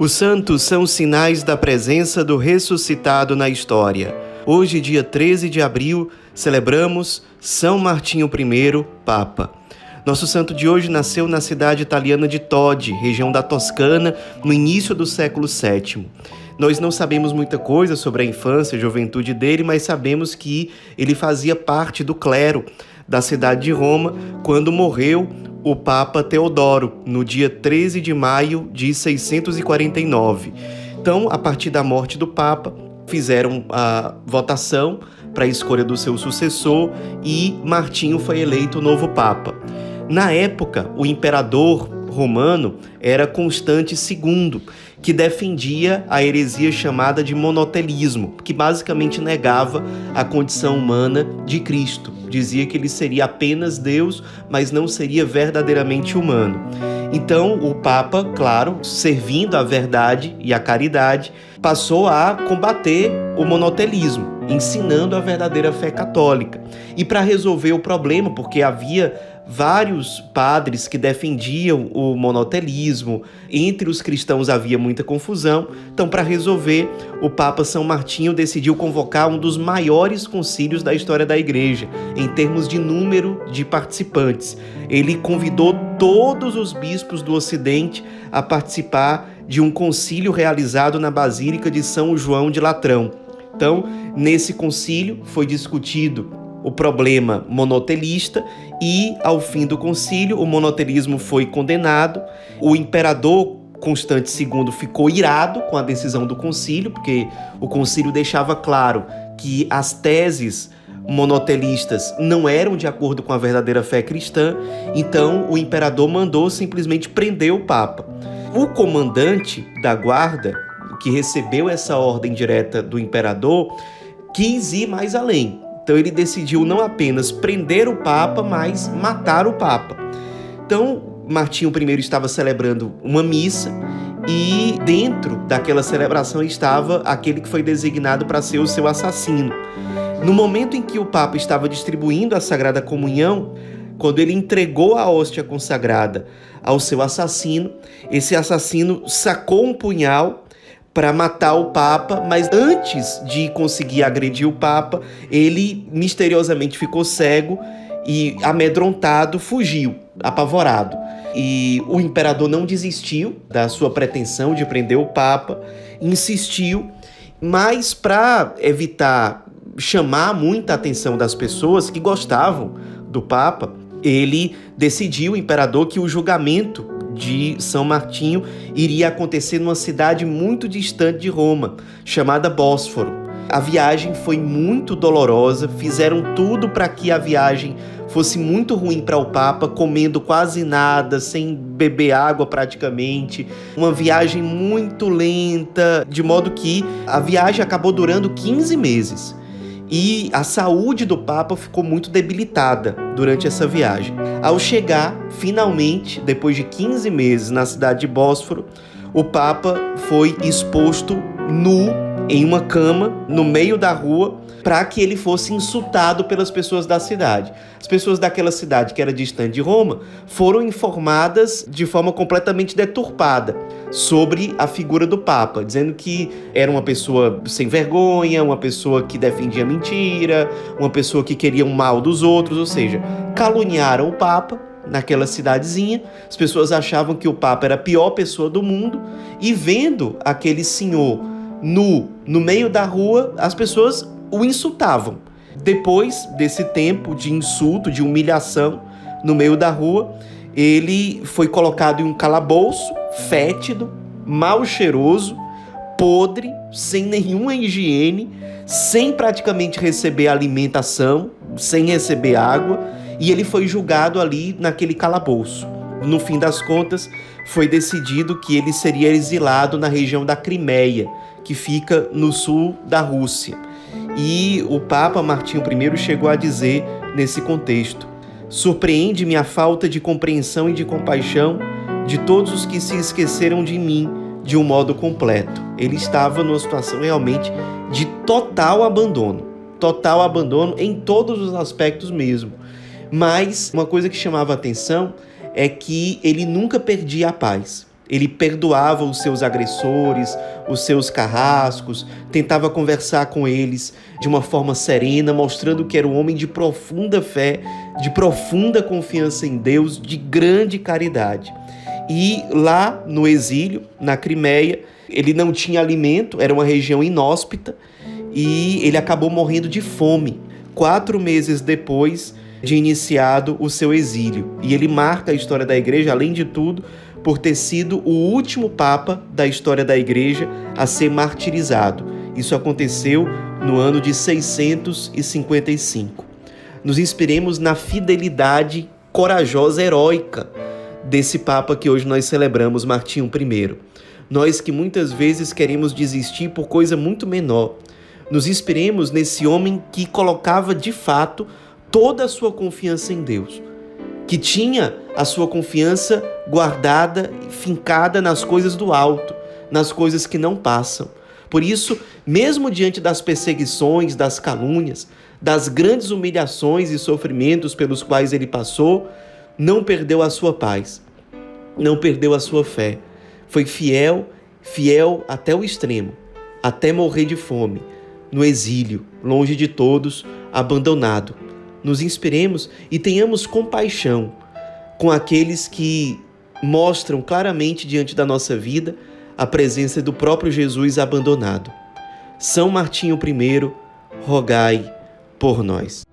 Os santos são sinais da presença do ressuscitado na história. Hoje, dia 13 de abril, celebramos São Martinho I, Papa. Nosso santo de hoje nasceu na cidade italiana de Todi, região da Toscana, no início do século VII. Nós não sabemos muita coisa sobre a infância e juventude dele, mas sabemos que ele fazia parte do clero da cidade de Roma quando morreu o Papa Teodoro, no dia 13 de maio de 649. Então, a partir da morte do Papa, fizeram a votação para a escolha do seu sucessor e Martinho foi eleito novo Papa. Na época, o imperador romano era Constante II, que defendia a heresia chamada de monotelismo, que basicamente negava a condição humana de Cristo. Dizia que ele seria apenas Deus, mas não seria verdadeiramente humano. Então, o Papa, claro, servindo a verdade e a caridade, passou a combater o monotelismo, ensinando a verdadeira fé católica. E para resolver o problema, porque havia vários padres que defendiam o monotelismo, entre os cristãos havia muita confusão. Então, para resolver, o Papa São Martinho decidiu convocar um dos maiores concílios da história da Igreja, em termos de número de participantes. Ele convidou todos os bispos do Ocidente a participar de um concílio realizado na Basílica de São João de Latrão. Então, nesse concílio foi discutido o problema monotelista e, ao fim do concílio, o monotelismo foi condenado. O imperador Constante II ficou irado com a decisão do concílio, porque o concílio deixava claro que as teses monotelistas não eram de acordo com a verdadeira fé cristã, então o imperador mandou simplesmente prender o Papa. O comandante da guarda, que recebeu essa ordem direta do imperador, quis ir mais além. Então ele decidiu não apenas prender o Papa, mas matar o Papa. Então Martinho I estava celebrando uma missa e dentro daquela celebração estava aquele que foi designado para ser o seu assassino. No momento em que o Papa estava distribuindo a Sagrada Comunhão, quando ele entregou a hóstia consagrada ao seu assassino, esse assassino sacou um punhal para matar o Papa, mas antes de conseguir agredir o Papa, ele misteriosamente ficou cego e amedrontado fugiu, apavorado. E o imperador não desistiu da sua pretensão de prender o Papa, insistiu, mas para evitar chamar muita atenção das pessoas que gostavam do Papa, ele decidiu, o imperador, que o julgamento de São Martinho iria acontecer numa cidade muito distante de Roma, chamada Bósforo. A viagem foi muito dolorosa, fizeram tudo para que a viagem fosse muito ruim para o Papa, comendo quase nada, sem beber água praticamente. Uma viagem muito lenta, de modo que a viagem acabou durando 15 meses e a saúde do Papa ficou muito debilitada durante essa viagem. Ao chegar, finalmente, depois de 15 meses na cidade de Bósforo, o Papa foi exposto nu em uma cama no meio da rua para que ele fosse insultado pelas pessoas da cidade. As pessoas daquela cidade que era distante de Roma foram informadas de forma completamente deturpada sobre a figura do Papa, dizendo que era uma pessoa sem vergonha, uma pessoa que defendia mentira, uma pessoa que queria o mal dos outros, ou seja, caluniaram o Papa naquela cidadezinha. As pessoas achavam que o Papa era a pior pessoa do mundo e vendo aquele senhor nu no meio da rua, as pessoas o insultavam. Depois desse tempo de insulto, de humilhação no meio da rua, ele foi colocado em um calabouço fétido, mal cheiroso, podre, sem nenhuma higiene, sem praticamente receber alimentação, sem receber água, e ele foi julgado ali naquele calabouço. No fim das contas, foi decidido que ele seria exilado na região da Crimeia, que fica no sul da Rússia. E o Papa Martinho I chegou a dizer nesse contexto: Surpreende-me a falta de compreensão e de compaixão de todos os que se esqueceram de mim de um modo completo. Ele estava numa situação realmente de total abandono, total abandono em todos os aspectos mesmo. Mas uma coisa que chamava atenção é que ele nunca perdia a paz. Ele perdoava os seus agressores, os seus carrascos, tentava conversar com eles de uma forma serena, mostrando que era um homem de profunda fé, de profunda confiança em Deus, de grande caridade. E lá no exílio, na Crimeia, ele não tinha alimento, era uma região inóspita, e ele acabou morrendo de fome. Quatro meses depois de iniciado o seu exílio. E ele marca a história da igreja, além de tudo, por ter sido o último papa da história da igreja a ser martirizado. Isso aconteceu no ano de 655. Nos inspiremos na fidelidade corajosa, heróica desse papa que hoje nós celebramos, Martinho I. Nós que muitas vezes queremos desistir por coisa muito menor. Nos inspiremos nesse homem que colocava de fato toda a sua confiança em Deus que tinha a sua confiança guardada, fincada nas coisas do alto, nas coisas que não passam. Por isso, mesmo diante das perseguições, das calúnias, das grandes humilhações e sofrimentos pelos quais ele passou, não perdeu a sua paz, não perdeu a sua fé. Foi fiel, fiel até o extremo, até morrer de fome, no exílio, longe de todos, abandonado nos inspiremos e tenhamos compaixão com aqueles que mostram claramente diante da nossa vida a presença do próprio Jesus abandonado. São Martinho I, rogai por nós.